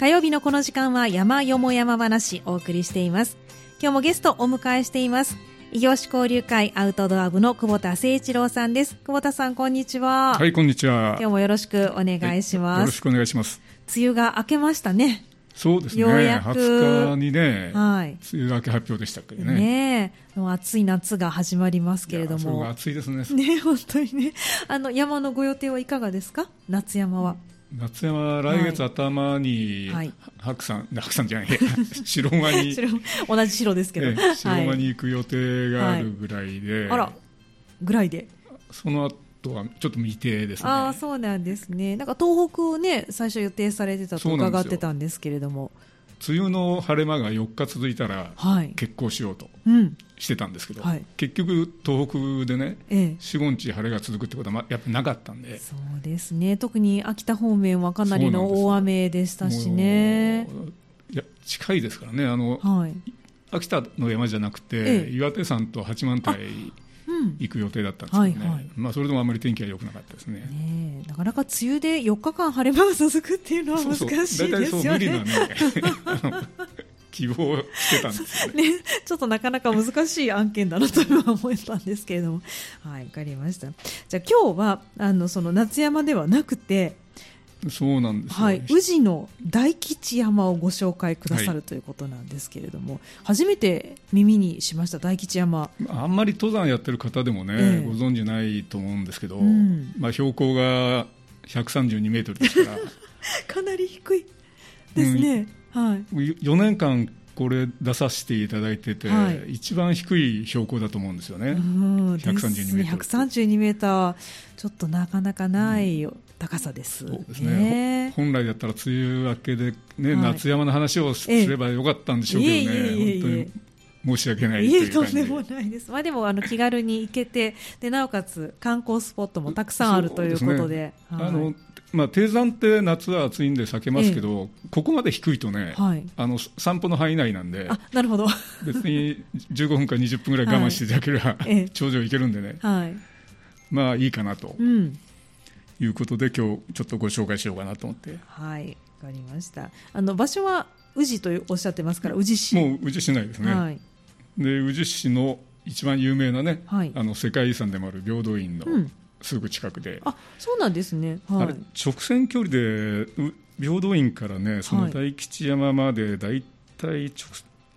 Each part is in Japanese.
火曜日のこの時間は山よも山話お送りしています。今日もゲストお迎えしています。異業種交流会アウトドア部の久保田誠一郎さんです。久保田さんこんにちは。はいこんにちは。今日もよろしくお願いします、よろしくお願いします。梅雨が明けましたね。そうですね。ようやく。20日にね、はい。梅雨明け発表でしたけどね。ねえ。もう暑い夏が始まりますけれども。暑いですね。ね本当にね。あの山のご予定はいかがですか？夏山は夏山は来月頭に、はい。白山、白山じゃない、白間に、白同じ白ですけど、ええ白間はいに行く予定があるぐらいで、あらぐらいで？その後はちょっと未定ですね。ああそうなんですね。なんか東北をね最初予定されてたと伺ってたんですけれども梅雨の晴れ間が4日続いたら、はい。結構しようとうん。してたんですけど、はい。結局東北でね、ええ。4、5日晴れが続くってことはまやっぱなかったんで、そうですね。特に秋田方面はかなりの大雨でしたしね。いや近いですからね。あの、はい。秋田の山じゃなくて、ええ。岩手山と八幡平うん行く予定だったんですけどね、はいはいまあ、それでもあまり天気は良くなかったですね。ねえなかなか梅雨で4日間晴れ間が続くっていうのは難しいですそうそうそう無理なよね。希望してたんですよね。ね、ちょっとなかなか難しい案件だなと今思ったんですけれども、はい、わかりました。じゃあ今日はあのその夏山ではなくて、そうなんですよ、はい、宇治の大吉山をご紹介くださるということなんですけれども、初めて耳にしました大吉山。あんまり登山やってる方でもね、ええ。ご存じないと思うんですけど、うん。まあ、標高が132メートルですから、かなり低いですね。はい。4年間これ出させていただいてて、はい。一番低い標高だと思うんですよね。うん132ですね。メートル。132メーター、ちょっとなかなかない高さです。そうですね。ほ本来だったら梅雨明けで、ねはい。夏山の話をすええればよかったんでしょうけどね、いえ。本当に申し訳ないといえ、いとんでもないです。まあでも、あの、気軽に行けて、で、なおかつ観光スポットもたくさんあるということで。はい。あのまあ、低山って夏は暑いんで避けますけど、ここまで低いとね、はい。あの散歩の範囲内なんで、あ、なるほど。別に15分か20分ぐらい我慢していただければ、ええ頂上行けるんでね、はい。まあいいかなとうん。いうことで、今日ちょっとご紹介しようかなと思って、はい。わかりました。あの、場所は宇治とおっしゃってますから、宇治市。もう宇治市内ですね、はい。で宇治市の一番有名なね、はいあの世界遺産でもある平等院のうん。すぐ近くで、あ、そうなんですね。はいあれ。直線距離でう平等院からねその大吉山までだいたい直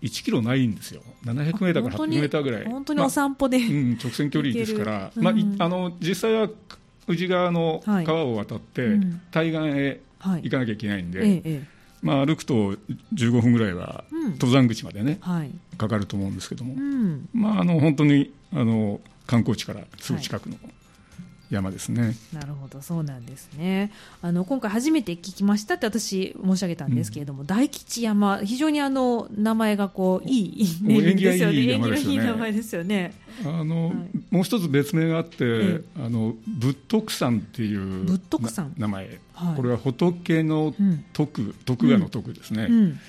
1キロないんですよ700メーターから800メーターぐらい本当にお散歩で。まあうん、直線距離ですから行けるまあいうんあの実際は宇治川のはい川を渡って、うん対岸へはい行。かなきゃいけないんで、ええ、ええ。まあ、歩くと15分ぐらいはうん登山口までね、はい。かかると思うんですけども、うん。まあ、あの本当にあの観光地からすぐ近くの山ですね。なるほど、そうなんですね。あの今回初めて聞きましたって私申し上げたんですけれども、大吉山、非常にあの名前がこういいネーミングですよね。縁起がいい名前ですよね。あのはいもう一つ別名があって、えあの仏徳山っていう仏徳山な名前、はいこれは仏のうん。徳、徳川の徳ですね、うん。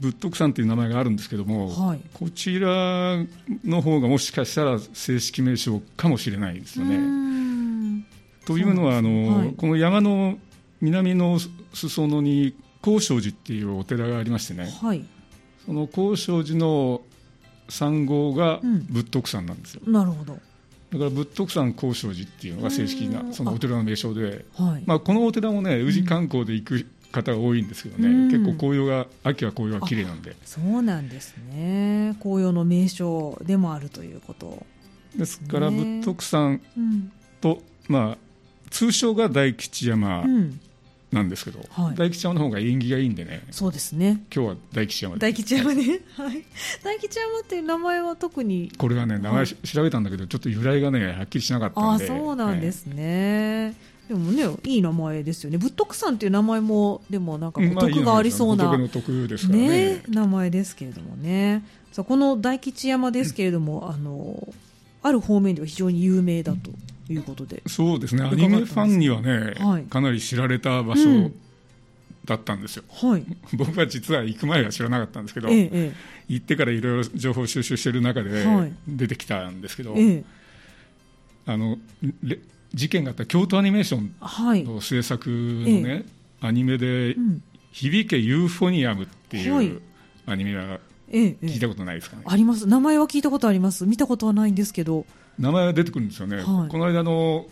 仏徳山っていう名前があるんですけども、はい。こちらの方がもしかしたら正式名称かもしれないですよね。んというのはあの、はいこの山の南の裾野に高尚寺っていうお寺がありましてねはい。その高尚寺の山号がうん仏徳山なんですよ、なるほど。だから仏徳山高尚寺っていうのが正式うなんそのお寺の名称で、はい。まあ、このお寺もね宇治観光で行く方が多いんですけどね、うん結構紅葉が秋は紅葉が綺麗なんでそうなんですね。紅葉の名所でもあるということ。ですからね仏徳山うん。と、まあ、通称が大吉山うん。なんですけど、はい大吉山の方が縁起がいいんでねそうですね。今日は大吉山で大吉山ね。はい。大吉山っていう名前は特にこれはね名前し調べたんだけどちょっと由来がねはっきりしなかったああんでそうなんですね、でもねいい名前ですよね。仏徳さんっていう名前もでもなんか徳がありそうな、仏の徳ですからね。ね名前ですけれどもね。さあこの大吉山ですけれども、あのある方面では非常に有名だということで、そうですね。アニメファンにはね、はい。かなり知られた場所うん。だったんですよ、はい。僕は実は行く前は知らなかったんですけど、えええ行ってからいろいろ情報収集してる中ではい。出てきたんですけど、ええ。えあのれ事件があった京都アニメーションはい、の制作のね、アニメでうん。響けユーフォニアムっていはい。うアニメは聞いたことないですかね、あります。名前は聞いたことあります。見たことはないんですけど。名前は出てくるんですよね、はい。この間の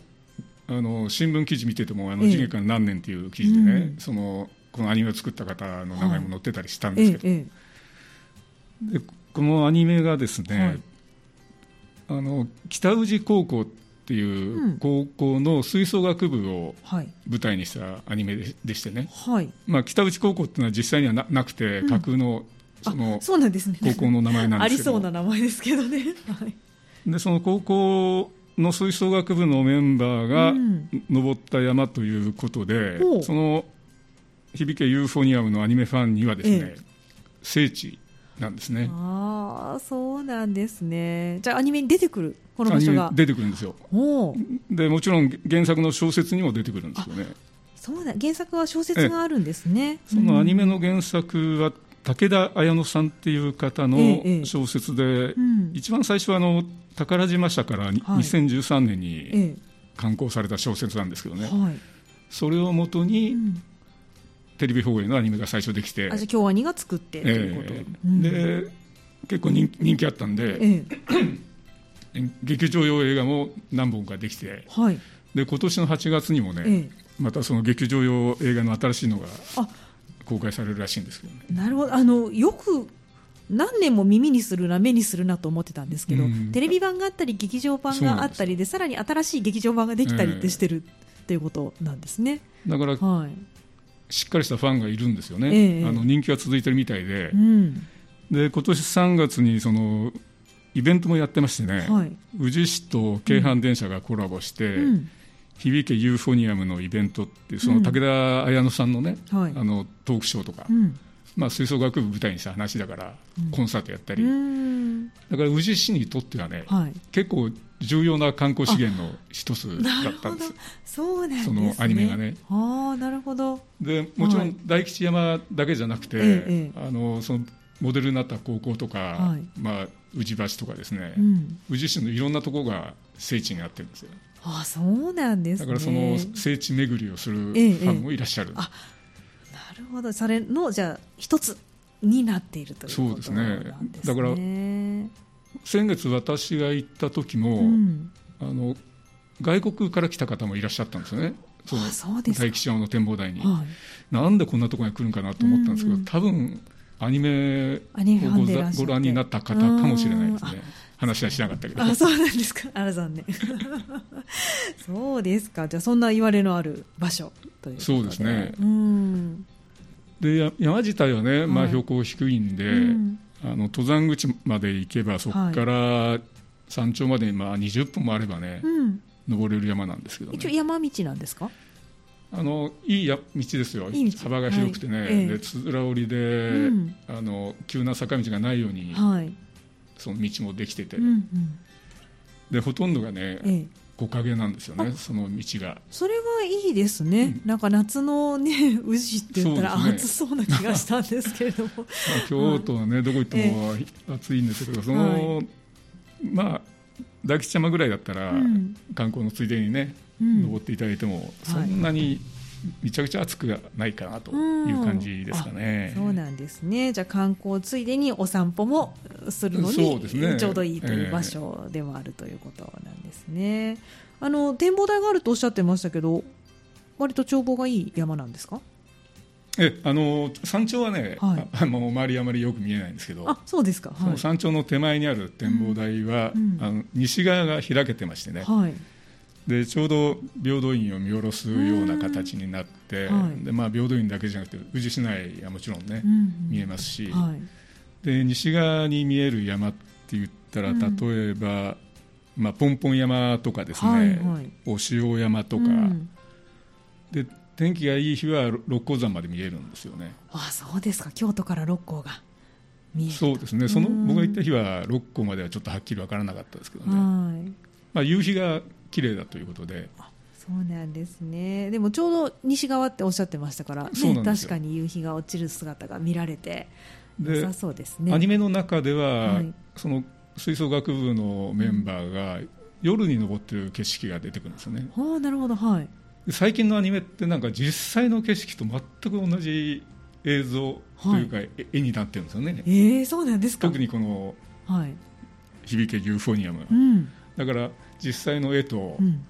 あの新聞記事見てても、あのええ。事件から何年っていう記事でね、うん。そのこのアニメを作った方の名前も載ってたりしたんえですけど、ええでこのアニメがですね、はい。あの北宇治高校っていううん。高校の吹奏楽部を舞台にしたアニメででしてね、はい。まあ、北内高校っていうのは実際にはななくて、うん。架空のそあのそうなんですね。高校の名前なんありですけど。そうな名前ですけどね。はい。でその高校の吹奏楽部のメンバーがうん。登った山ということで、ほう。その響けユーフォニアムのアニメファンにはですね、え。聖地なんですね。ああそうなんですね。じゃあアニメに出てくるこの場所が。出てくるんですよ。おおでもちろん原作の小説にも出てくるんですよね。そうだ原作は小説があるんですね。そのアニメのの原作は武田綾乃さんっていう方のええ小説で、うん。一番最初はあの宝島社からにはい。2013年にえ刊行された小説なんですけどね、えはい。それをもとうにんテレビ放映のアニメが最初できて、あじゃあ京アニが作ってということ、ええ。うん。で結構人人気あったんで、ええ。劇場用映画も何本かできて。はい。で今年の8月にもね、ええ。またその劇場用映画の新しいのがあ。公開されるらしいんですけどね。なるほど。あのよく何年も耳にするな目にするなと思ってたんですけど、うん。テレビ版があったり劇場版があったりでさらに新しい劇場版ができたりってしてるっていうことなんですね、だからはいしっかりしたファンがいるんですよね、ええ。あの人気が続いてるみたいで。う、ん。で今年3月にそのイベントもやってましてね、はい。宇治市と京阪電車がコラボして、うん。響けユーフォニアムのイベントっていうその武田綾乃さんのね、はい。あのトークショーとか、うんまあ、吹奏楽部舞台にした話だから、うん。コンサートやったり、うん。だから宇治市にとってはね、はい。結構重要な観光資源の一つだったんです。そうなんですね。そのアニメがね。ああなるほど。でもちろはい。ん大吉山だけじゃなくて、えええあのそのモデルになった高校とか、はい。まあ、宇治橋とかですね、うん。宇治市のいろんなところが聖地になってるんですよ。ああそうなんですね。だからその聖地巡りをするフええァンもいらっしゃる、あなるほど。それのじゃあ一つになっているということそうですね。なんですね。だから先月私が行った時も、うん。あの外国から来た方もいらっしゃったんですよね。そ大吉山の展望台に、はい。なんでこんなところに来るんかなと思ったんですけど、うんうん多分アニメをご覧になった方かもしれないですうんね話はしなかったけど。あそうなんですか。あら残念。そうですか。じゃあそんな言われのある場所ということそうですね。うんでや山自体はね、まあ、はい標高低いんで、うん。あの登山口まで行けばそこから山頂までまあ20分もあればね、うん。登れる山なんですけどね。一応山道なんですか？あのいいや道ですよ。いい道。幅が広くてね、はい。ええ。でつづら折りで、うん。あの急な坂道がないように、はい。その道もできてて、うんうん。でほとんどがねええ木陰なんですよねその道が。それはいいですね、なんか夏のね宇治って言ったら暑そうな気がしたんですけれども。まあ京都はね、どこ行っても暑いんですけど、その、まあ、大吉山ぐらいだったら、うん。観光のついでにね、うん。登っていただいても、そんなにめちゃくちゃ暑くはないかなという感じですかね。そうなんですね。じゃあ観光ついでにお散歩もするのにね。ちょうどいいという場所でもあるということなんですね、あの展望台があるとおっしゃってましたけど割と眺望がいい山なんですか？えあの山頂はね、はい。ああの周りあまりよく見えないんですけど、あそうですか。はい、その山頂の手前にある展望台は、うん。あの西側が開けてましてね、はいでちょうど平等院を見下ろすような形になって、はい。でまあ、平等院だけじゃなくて宇治市内はもちろんね、うん見えますし、はい。で西側に見える山って言ったらうん。例えば、まあ、ポンポン山とかですね、はいはい。お塩山とか、うん。で天気がいい日は六甲山まで見えるんですよね。あそうですか。京都から六甲が見えるそうですね。そのうん。僕が行った日は六甲まではちょっとはっきり分からなかったですけどね、はい。まあ、夕日が綺麗だということで。そうなんですね。でもちょうど西側っておっしゃってましたから、ね、確かに夕日が落ちる姿が見られてで良さそうですね。アニメの中では、はい。その吹奏楽部のメンバーが夜に登ってる景色が出てくるんですよね。ああなるほどはい。で最近のアニメってなんか実際の景色と全く同じ映像というか、え絵になってるんですよね。えー、そうなんですか。特にこのはい「響けユーフォニアムうん」だから実際の絵と、うん。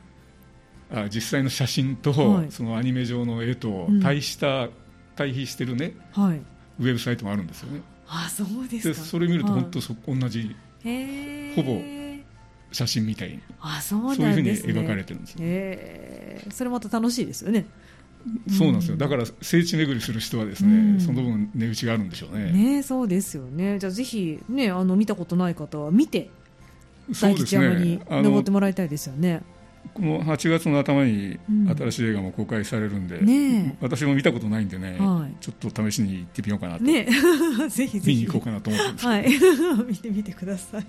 あ実際の写真と、はい。そのアニメ上の絵とうん。対した、対比してるねはい。ウェブサイトもあるんですよね。あそうですでかそれ見るとはい。本当そ、同じほぼ写真みたいにあそうそういうふうんに描かれてるんですよ、へー。それまた楽しいですよね。そうなんですよ。だから聖地巡りする人はですね、うん。その分値打ちがあるんでしょうね。ねそうですよね。じゃあぜひねあの見たことない方は見て大吉山に登ってもらいたいですよね。この8月の頭にうん。新しい映画も公開されるんで、ね私も見たことないんでね、はい。ちょっと試しに行ってみようかなと、ね ぜひぜひ。見に行こうかなと思ってるんです。はい。見てみてください。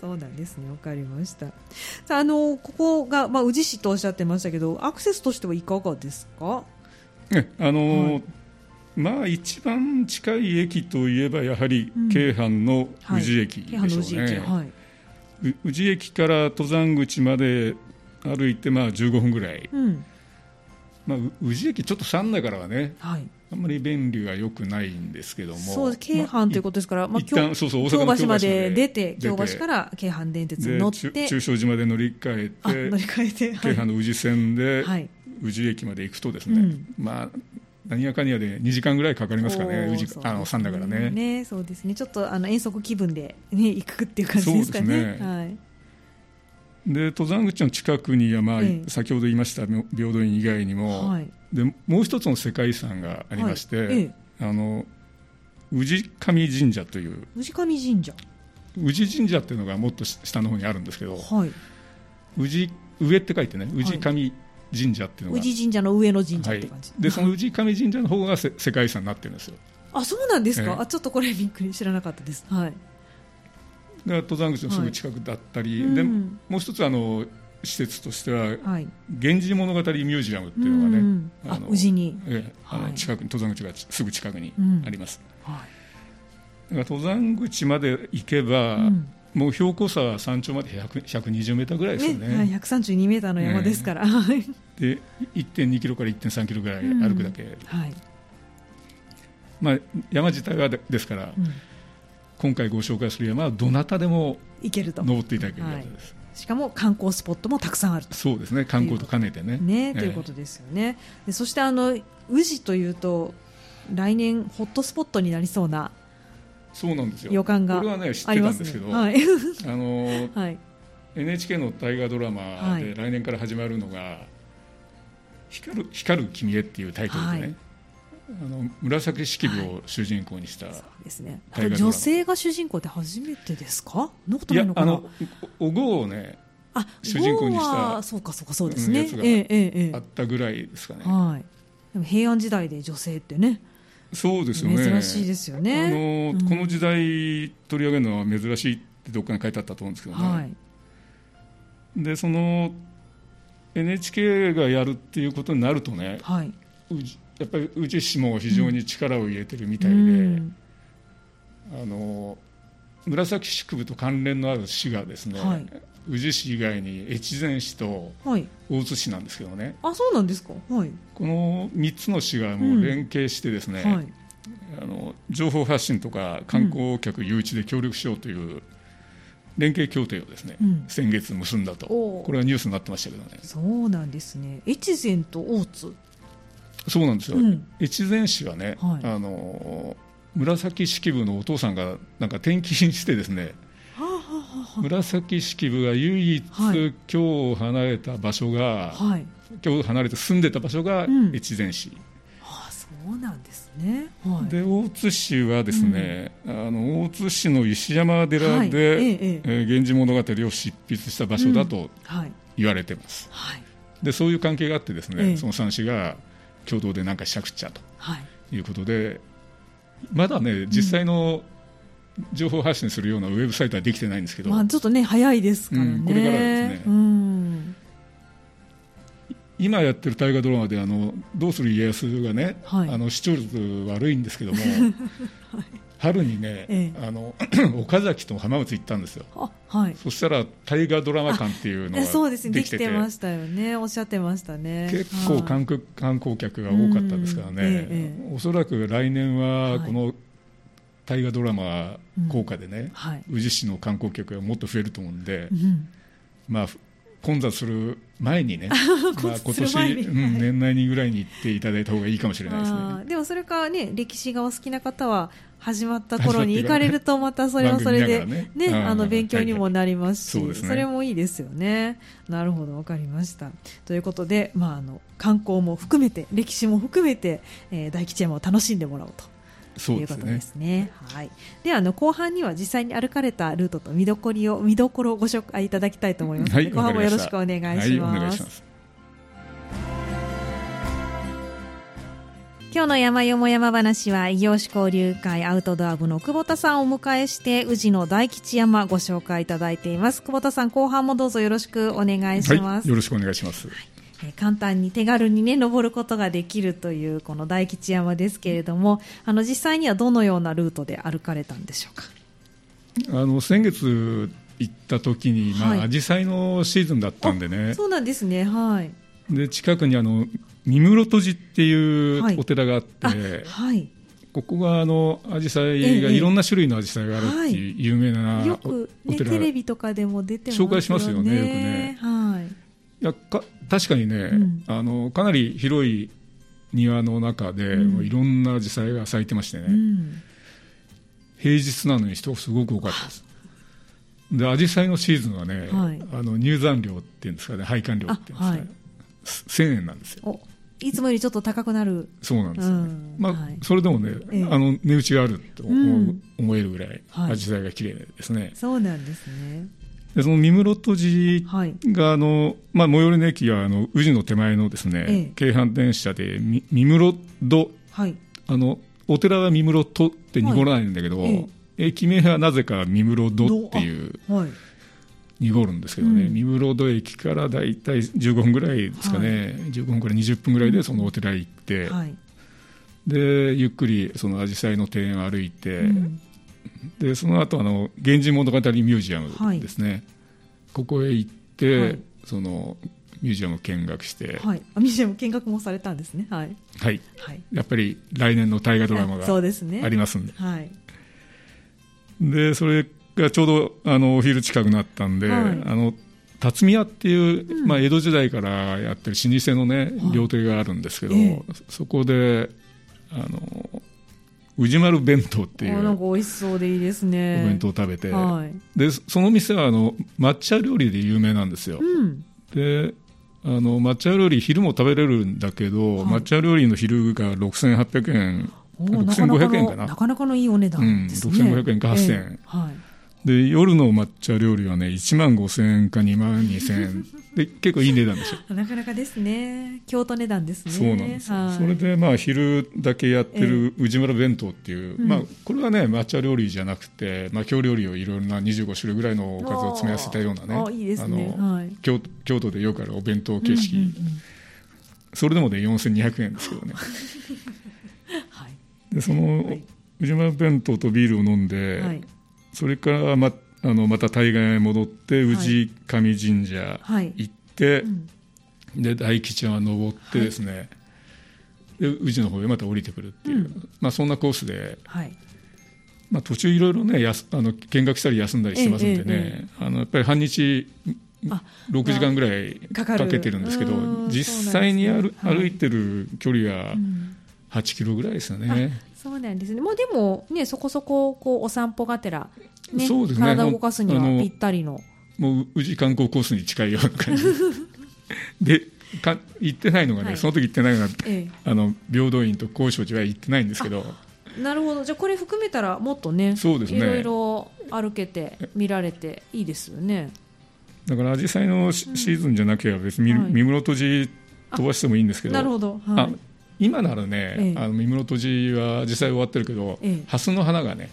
そうなんですね。わかりました。さああのここが、まあ、宇治市とおっしゃってましたけどアクセスとしてはいかがですか？ねあのーはい。まあ一番近い駅といえばやはりうん。京阪の宇治駅でしょうね、京阪の宇治駅。はい、う宇治駅から登山口まで歩いてまあ15分ぐらい、うん。まあ、う宇治駅ちょっと山内からはね。はい、あんまり便利が良くないんですけども。そう京阪ということですから、まあ、一旦そうそう京橋まで出て京橋から京阪電鉄に乗って。で中中小島で乗り換あえて。乗り換えて。京阪の宇治線ではい、宇治駅まで行くとですね、うん。まあ何やかんやで2時間ぐらいかかりますかね宇治あの山だからね。ねそうですね。ちょっとあの遠足気分で、ね、行くっていう感じですかね。そうですね。はい。で登山口の近くには、まあええ。先ほど言いました平等院以外にも、はい。でもう一つの世界遺産がありまして、はいええ。あの宇治上神社という。宇治上神社。宇治神社っていうのがもっと下の方にあるんですけどはい。宇治上って書いてね宇治上神社っていうのが、宇治神社の上の神社はい。って感じ、、でその宇治上神社の方がせ 世界遺産になってるんですよ。あそうなんですか、ええ。あちょっとこれびっくり知らなかったです。はい。で登山口のすぐ近くだったり、はいでうんもう一つあの施設としてははい「源氏物語ミュージアム」っていうのがね、うんあの宇治に。ええあのはい。近くに登山口がすぐ近くにうん。あります、はだから登山口まで行けば、い、うんもう標高差は山頂まで100 120メーターぐらいですよね。ねはい、132メーターの山ですから、はいで1.2キロから1.3キロぐらい歩くだけ、はい。まあ、山自体はでですから、うん。今回ご紹介する山はどなたでも行けると。登っていただけるやつです、しかも観光スポットもたくさんあると。そうですね観光と兼ねてね。ね、ええ。ということですよね。でそしてあの宇治というと来年ホットスポットになりそうなそうなんですよ。予感がこれはね知ってたんですけどね。はい、あの はい、NHK の大河ドラマはい。で来年から始まるのが「光る光る君へ」っていうタイトルでね、はい。あの紫式部を主人公にした、そうですね。女性が主人公って初めてですか？そんなこといないのかな？やあのおお郷をねあ主人公にしたそうかそうかそうですね。うんやあったぐらいですかね、はい。でも平安時代で女性ってねそうですよね。珍しいですよね。あのうん。この時代取り上げるのは珍しいってどっかに書いてあったと思うんですけどね、はい。でその NHK がやるっていうことになるとねはい。やっぱり宇治市も非常に力を入れてるみたいで、うん。あの紫式部と関連のある市がですね、はい宇治市以外に越前市とはい。大津市なんですけどね。あそうなんですか？はい。この3つの市がもう連携してですね、はい。あの情報発信とか観光客誘致で協力しようという連携協定をですね、うん。先月結んだと。これはニュースになってましたけどね。そうなんですね。越前と大津。そうなんですよ、うん。越前市はね、はい。あの紫式部のお父さんがなんか転勤してですね 紫式部が唯一はい今日離れた場所が、はい。今日離れて住んでた場所がうん。越前市、ああそうなんですね。はい。で大津市はですね、あの大津市の石山寺で、はい。ええ源氏物語を執筆した場所だとはい。言われてます、はい。でそういう関係があってですね、ええ。その3市が共同で何かしなくちゃとはい。いうことでまだね実際の情報発信するようなウェブサイトはできてないんですけど、まあちょっとね早いですからね。うんこれからですね。うん。今やってる大河ドラマであの「どうする家康」がね、はい。あの視聴率悪いんですけども、春にね、えあの 岡崎と浜松行ったんですよ。あはい。そしたら大河ドラマ館っていうのがえそうですね。できてましたよね。おっしゃってましたね。結構はい。観光客が多かったですからうん。ね、ええ。おそらく来年ははい。この大河ドラマ効果でね、はい、宇治市の観光客がもっと増えると思うんで、うんまあ、混雑する前にね、まあ、今年、うんはい。年内にぐらいに行っていただいた方がいいかもしれないですね。でもそれからね歴史がお好きな方は始まった頃に行かれるとまたそれはそれでね。ねあの勉強にもなりますし、それもいいですよね。なるほどわかりました。ということで、まあ、あの観光も含めて歴史も含めて、えー大吉山を楽しんでもらおうとそうですねいうことですね。はい。ではあの後半には実際に歩かれたルートと見どころを見どころをご紹介いただきたいと思いますので、はい後半もよろしくお願いします。今日の山よも山話は異業種交流会アウトドア部の久保田さんをお迎えして宇治の大吉山ご紹介いただいています。久保田さん後半もどうぞよろしくお願いします。はい、よろしくお願いします。えー簡単に手軽にね登ることができるというこの大吉山ですけれどもあの実際にはどのようなルートで歩かれたんでしょうか？あの先月行った時に、まあ、はい。紫陽花のシーズンだったんでね、そうなんですね。はい。で近くにあの三室戸寺っていはい。うお寺があって、あはい。ここがあの紫陽花ええがいろんな種類の紫陽花があるっていう有名なよく、ね、お寺テレビとかでも出てますよね。紹介しますよねよくね。はいいやか確かにね、ん。あのかなり広い庭の中で、うん。もういろんな紫陽花が咲いてましてね、うん。平日なのに人がすごく多かったです。で紫陽花のシーズンはね、はい。あの入山料っていうんですかね配管料っていうんですかね、あはい。1000円なんですよ。おいつもよりちょっと高くなる。そうなんですよね、うん。まあはい。それでもね、ええ。あの値打ちがあると思えるぐらいはい。紫陽花が綺麗ですね、そうなんですねでその三室戸寺はい。があの、まあ、最寄りの駅があの宇治の手前のですね、ええ。京阪電車でみ三室戸はい。あのお寺は三室戸って濁らないんだけど、はいえ。駅名はなぜか三室戸っていうはい。濁るんですけどね、うん。三室戸駅からだいたい15分ぐらいですかね、15分から20分ぐらいでそのお寺へ行って、はい。でゆっくりその紫陽花の庭園を歩いて、うんでその後あの源氏物語ミュージアムですね、ここへ行って、はい。そのミュージアムを見学して、はい。あミュージアム見学もされたんですね。はい。はい、はい。やっぱり来年の大河ドラマあそうがですね。ありますんで、はい。でそれがちょうどあのお昼近くなったんで、はい。あの辰巳屋っていう、うん。まあ、江戸時代からやってる老舗のね、はい。料亭があるんですけど、ええ。そこであの宇治丸弁当っていう。あなんか美味しそうでいいですおね弁当を食べて、はい。でその店はあの抹茶料理で有名なんですよ、うん。であの抹茶料理昼も食べれるんだけど、はい。抹茶料理の昼が6800円。おーなかなか6500円のかな。なかなかのいいお値段ですね、うん6500円か8000円。ええ。はいで夜の抹茶料理はね1万5000円か2万2000円。で結構いい値段ですよ なかなかですね。京都値段ですね。そうなんですよ、はい。それでまあ昼だけやってる宇治村弁当っていう、うん。まあ、これはね抹茶料理じゃなくて、まあ、京料理をいろんな25種類ぐらいのおかずを詰め合わせたようなねあのはい。京京都でよくあるお弁当形式、うんうんうん。それでもね4200円ですけどね。はい。でその、はい。宇治村弁当とビールを飲んで、はいそれからまあのまた対岸へ戻って宇治上神社はい。行って、うん。で大吉山登ってですね、で宇治の方へまた降りてくるっていう、うん。まあ、そんなコースで、はい。まあ、途中いろいろねやすあの見学したり休んだりしてますんでね、ええあのやっぱり半日あ6時間ぐらいかけてるんですけどうん実際に歩,、い。歩いてる距離はうん。8キロぐらいですよね。そうなんですね。もうでもねそこそここうお散歩がてら、ねそうですね。体を動かすにはぴったりの。もう宇治観光コースに近いような感じ。でか行ってないのがね、はい。その時行ってないのがえあの平等院と高尚寺は行ってないんですけど。えなるほど。じゃあこれ含めたらもっとねそうですね。いろいろ歩けて見られていいですよね。だから紫陽花のシシーズンじゃなければ別にはい。三室戸寺飛ばしてもいいんですけど、なるほど。あはい今ならね、ええ。あの三室戸寺は実際終わってるけど、ええ。蓮の花がね、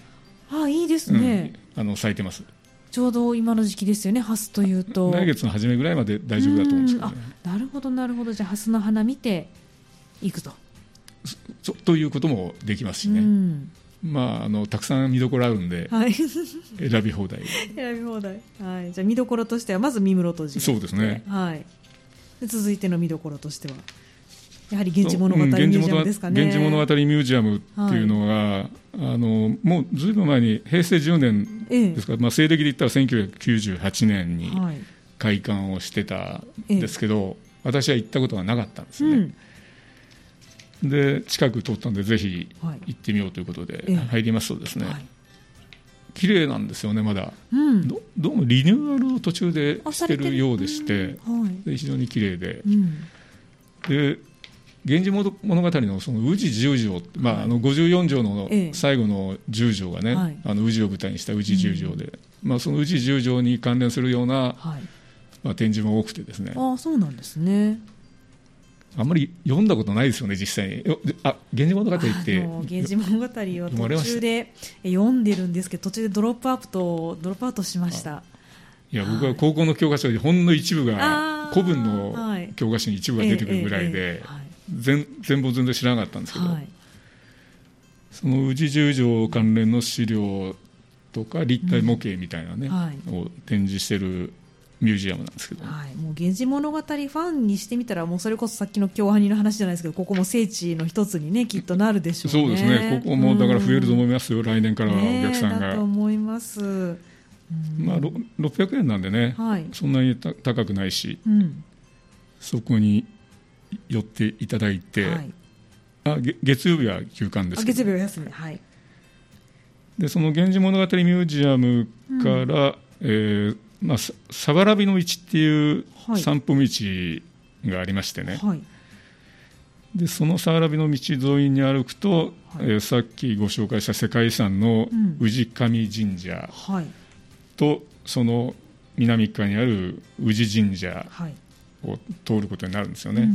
あいいですね、うんあの咲いてます。ちょうど今の時期ですよねハスというと。来月の初めぐらいまで大丈夫だと思うんですけどね。なるほどなるほど。じゃあハスの花見ていくと、そということもできますしね、うん。まあ、あのたくさん見どころあるんで、はい、選び放題。選び放題、はい、じゃあ見どころとしてはまず三室戸寺そうですね、はい、で続いての見どころとしてはやはり源氏物語ミュージアムですかね、源氏物語ミュージアムっていうのが、はい、あのもうずいぶん前に平成10年ですか、ええ、まあ、西暦で言ったら1998年に開館をしてたんですけど、え、私は行ったことがなかったんですね。うん。で近く通ったんでぜひ行ってみようということで入りますとですね、はい、綺麗なんですよねまだ、うん、どどうもリニューアルを途中でしてるようでして、はい、で非常に綺麗で、うん、で源氏物語のその宇治十条、まあ、あの54条の最後の十条がね、はい、あの宇治を舞台にした宇治十条で、うん、まあ、その宇治十条に関連するような、はい、まあ、展示も多くてですね。あそうなんですね。あんまり読んだことないですよね、実際に。あ源氏物語って。源氏物語を途中で読んでるんですけど、途中でドロップアップと、ドロップアウトしました。いや、僕は高校の教科書でほんの一部が、古文の教科書に一部が出てくるぐらいで、全全貌全然知らなかったんですけど、はい、その宇治十条関連の資料とか立体模型みたいなね、うん。はい、を展示してるミュージアムなんですけど、はい、もう源氏物語ファンにしてみたらもうそれこそさっきの京アニの話じゃないですけどここも聖地の一つにねきっとなるでしょう、ね、そうですね。ここもだから増えると思いますよ、うん、来年からはお客さんが。と思います、うん、まあ、600円なんでね、はい、そんなに高くないし、うん、そこに寄っていただいて、はい、あ月曜日は休館です月曜日は休み。はい。でその「源氏物語ミュージアム」から、うん、えーまあ、さわらびの道っていう散歩道がありましてね、はい、でそのさわらびの道沿いに歩くと、はい、えー、さっきご紹介した世界遺産の氏神神社と、うん、その南側にある宇治神社を通ることになるんですよね。うん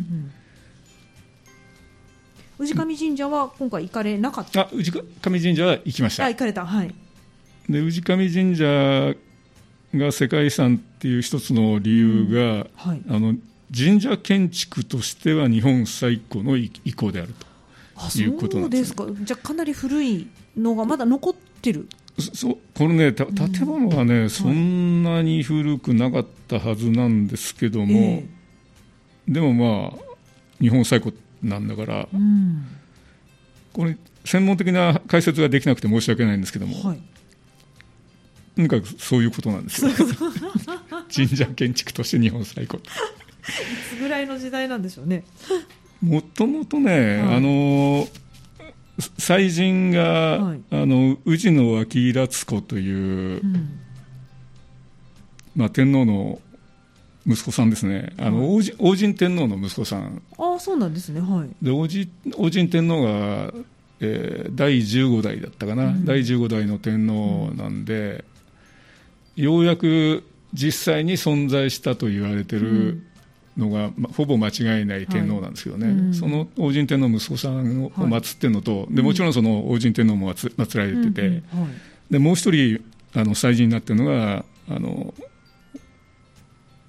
うん。氏神神社は今回行かれなかった？あ氏神神社は行きました。行かれた。はい。で氏神神社が世界遺産っていう一つの理由が、うん。はい、あの神社建築としては日本最古の遺構であるということなんですそうですか。じゃあかなり古いのがまだ残ってるそうこれね、建物はね、うん、そんなに古くなかったはずなんですけども、えー、でもまあ、日本最古なんだから、うん、これ、専門的な解説ができなくて申し訳ないんですけども、はい、とにかくそういうことなんですよ。神社建築として日本最古。いつぐらいの時代なんでしょうね。もともとね、はい、あの祭神が、はい、あの宇治の脇平津子という、うん、まあ、天皇の息子さんですね、あの、はい、王神天皇の息子さん、あそうなんですね、はい、で王子王神天皇が、えー、第15代だったかな、うん、第15代の天皇なんで、ようやく実際に存在したと言われてるのが、まあ、ほぼ間違いない天皇なんですけどね、はい。うん、その王神天皇の息子さんを祀ってるのと、はい、でもちろんその王神天皇も祀られてて、うん。うん。はい、でもう一人あの祭神になってるのがあの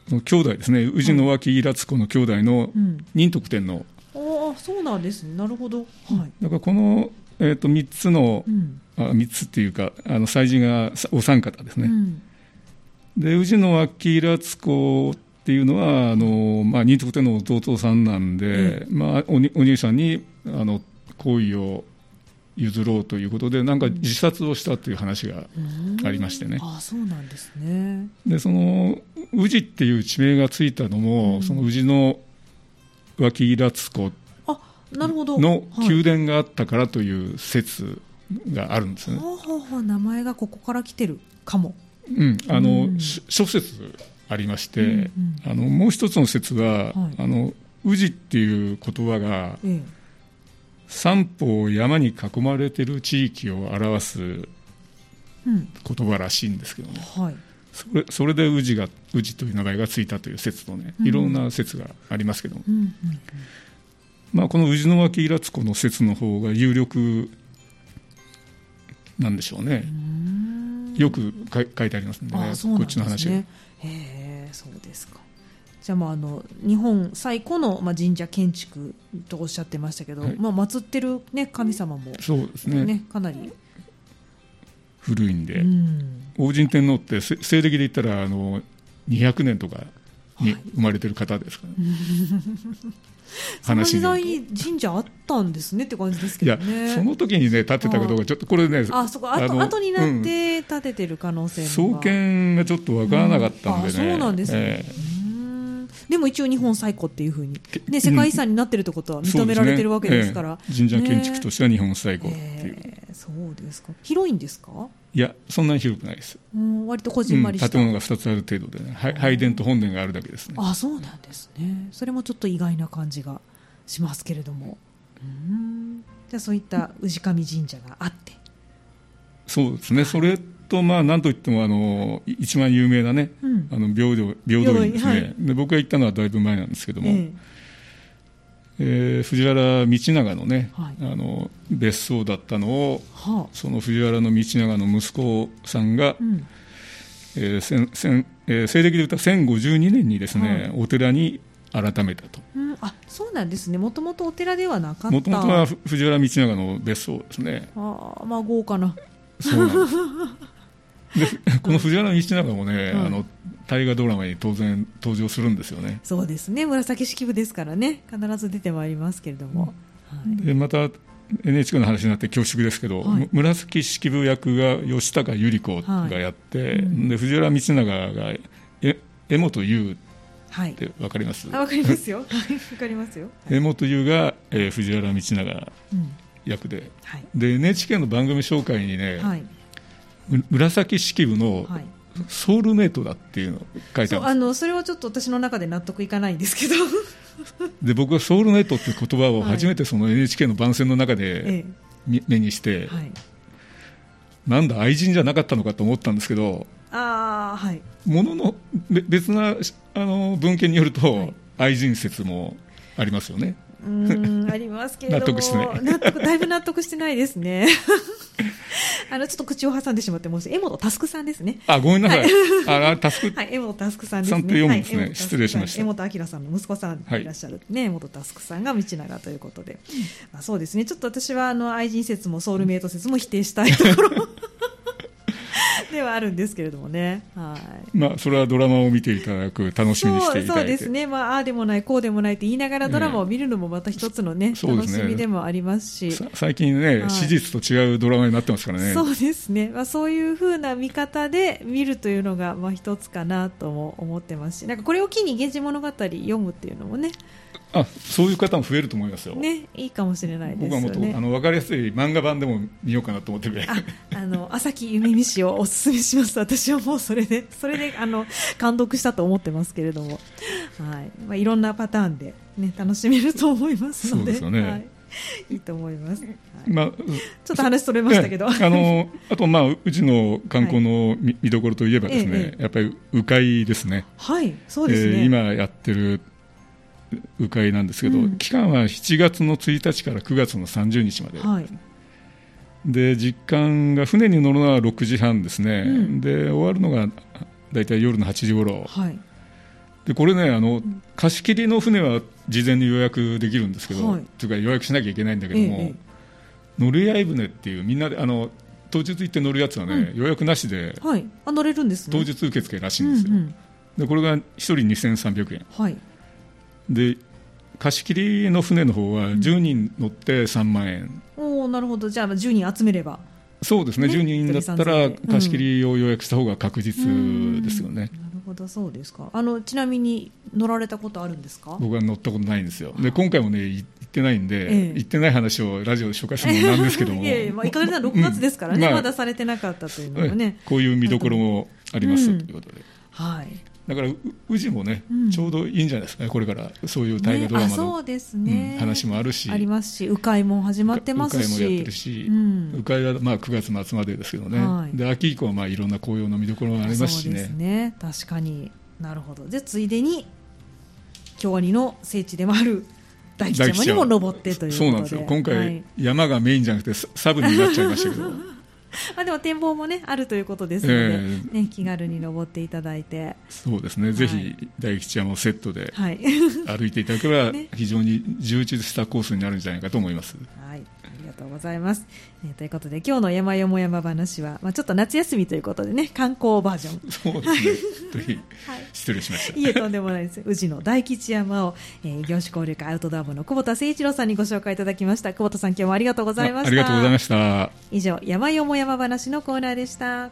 兄弟ですね。宇治の脇平津子の兄弟の仁徳天皇、うん、あそうなんですね。なるほど、はい、だからこの、えーと、3つの、うん、あ3つっていうかあの祭神がお三方ですね、うん。で宇治の脇平津子っていうのはあの、まあ、仁徳天皇の弟さんなんで、まあ、おにお兄さんにあの皇位を譲ろうということでなんか自殺をしたという話がありましてね。あそうなんですね。でその宇治っていう地名がついたのも、うん、その宇治の脇平津子の宮殿があったからという説があるんですね。はあはあ、名前がここから来てるかも。うん、あの、うん、諸説ありまして、うんうん、あのもう一つの説は、はい、あの宇治っていう言葉が、ええ、三方山に囲まれている地域を表す言葉らしいんですけどね、はい、それそれで宇治が宇治という名前がついたという説とね、いろんな説がありますけども、うんうんうん、まあ、この宇治の脇平津子の説の方が有力なんでしょうね。よく書いてありますんでね、でね。こっちの話が。へえそうですか。じゃあまああの日本最古のまあ神社建築とおっしゃってましたけど、はい、まあ祀ってるね神様もそうですね。ねかなり。古いんで、うん、王神天皇って西暦で言ったらあの200年とかに生まれてる方ですから、ね、その時代に神社あったんですねって感じですけどね。いや、その時にね、建てたかどうか、ちょっとこれね、あ、そこ、あと、後になって建ててる可能性創建がちょっとわからなかったんでね。そうなんですね。えーでも一応日本最古っていうふうに、ね、世界遺産になってるってことは認められてるわけですから、ね。えー、神社建築としては日本最古っていう、えー、そうですか。広いんですか？いやそんなに広くないです。うん割とこじんまりうん、建物が2つある程度で、ね、拝殿と本殿があるだけですね。あそうなんですね。それもちょっと意外な感じがしますけれども。うん。じゃあそういった氏神神社があって。そうですね。それと、まあ、なんといってもあの一番有名なね、うん、あの平等平等院ですね、はい、で僕が行ったのはだいぶ前なんですけども、えーえー、藤原道長のね、はい、あの別荘だったのを、はあ、その藤原道長の息子さんが、うん、えーせんせんえー、西暦で言ったら1052年にですね、はい、お寺に改めたと、うん、あそうなんですね。もともとお寺ではなかった。もともとは藤原道長の別荘ですね。ああまあ豪華な。そうなんです でこの藤原道長もね、うん、あの大河ドラマに当然登場するんですよね。そうですね。紫式部ですからね。必ず出てまいりますけれども、うん、はい、でまた NHK の話になって恐縮ですけど、はい、紫式部役が吉高由里子がやって、はいうん、で藤原道長がえ江本優って分かります、あ分かりますよ。分かりますよ。江本優が、えー、藤原道長役で,、で NHK の番組紹介にね、紫式部のソウルメイトだっていうの書いてあるあのそれはちょっと私の中で納得いかないんですけど。で僕はソウルメイトって言葉を初めてその NHK の番宣の中で目にして、はい、なんだ愛人じゃなかったのかと思ったんですけどあ、はい、ものの別なあの文献によると、はい、愛人説もありますよね。うんありますけれども納得してない。納得だいぶ納得してないですね。あのちょっと口を挟んでしまって申し江本佑さんですね。あごめんなさい、はい、あタスクはい江本佑さんですね。読むんですね、はい、失礼しました。江本明さんの息子さんい。らっしゃるね、はい、江本佑さんが道長ということで、まあ、そうですね。ちょっと私はあの愛人説もソウルメイト説も否定したいところではあるんですけれどもね、はい。まあ、それはドラマを見ていただく楽しみにしていただいて。そうですね、まあ、ああでもないこうでもないって言いながらドラマを見るのもまた一つのね、え楽しみでもありますし。最近ね、はい、史実と違うドラマになってますからね。そうですね、まあ、そういうふうな見方で見るというのがまあ一つかなとも思ってますし。なんかこれを機に「源氏物語」読むっていうのもねあそういう方も増えると思いますよ。ね、いいかもしれないです、ね、僕はもっとあの分かりやすい漫画版でも見ようかなと思ってるああの朝木夢見氏をお勧めします。私はもうそれでそれであの監督したと思ってますけれども、はいまあいろんなパターンでね楽しめると思いますので、そうですよね。はいいいと思います。はい、まあ、ちょっと話それましたけど。あの、あと、まあ、うちの観光の見,、見どころといえばですね、ええ、やっぱり鵜飼ですね。はい、そうですね。えー、今やってる鵜飼なんですけど、うん、期間は7月の1日から9月の30日まで、はい、で実感が船に乗るのは6時半ですね、うん、で終わるのが大体夜の8時ごろ、はい、でこれねあの、貸し切りの船は事前に予約できるんですけど、はい、というか予約しなきゃいけないんだけども、ええ、乗り合い船っていうみんなであの当日行って乗るやつはね、うん、予約なしで、はい、あ乗れるんです、ね、当日受付らしいんですよ、うんうん、でこれが1人2300円、はい、で貸し切りの船の方は10人乗って3万円、うん、おなるほど。じゃあ10人集めれば。そうですね。ね10人だったら貸し切りを予約した方が確実ですよね、なるほどそうですか。あのちなみに乗られたことあるんですか？僕は乗ったことないんですよ。で今回もね行ってないんで、ええ、行ってない話をラジオで紹介するのなんですけども。いやいや、まあ、いかがな6月ですからね、うん。まあ、まだされてなかったというのはね。こういう見どころもあります。ということで、はいだから宇治もね、うん、ちょうどいいんじゃないですかねこれからそういう大河ドラマの、ね、そうん、話もあるしありますし鵜飼も始まってますし。鵜飼もやってるし、鵜飼はまあ9月末までですけどね、はい、で秋以降はまあいろんな紅葉の見どころがありますしね。ね。確かに。なるほど。でついでに京アニの聖地でもある大吉山にも登ってというそうなんですよ。今回、はい、山がメインじゃなくてサブになっちゃいましたけど まあでも展望もねあるということですので、えー、ね、気軽に登っていただいて。そうですね、はい、ぜひ大吉山をセットで歩いていただければ、非常に充実したコースになるんじゃないかと思います。はいがとうございます。えー、ということで今日の山よも山話は、まあ、ちょっと夏休みということでね観光バージョン。そうですね。はい、失礼しました。いえとんでもないです。宇治の大吉山を、えー、業種交流会アウトドア部の久保田誠一郎さんにご紹介いただきました。久保田さん今日もありがとうございました。ありがとうございました。以上山よも山話のコーナーでした。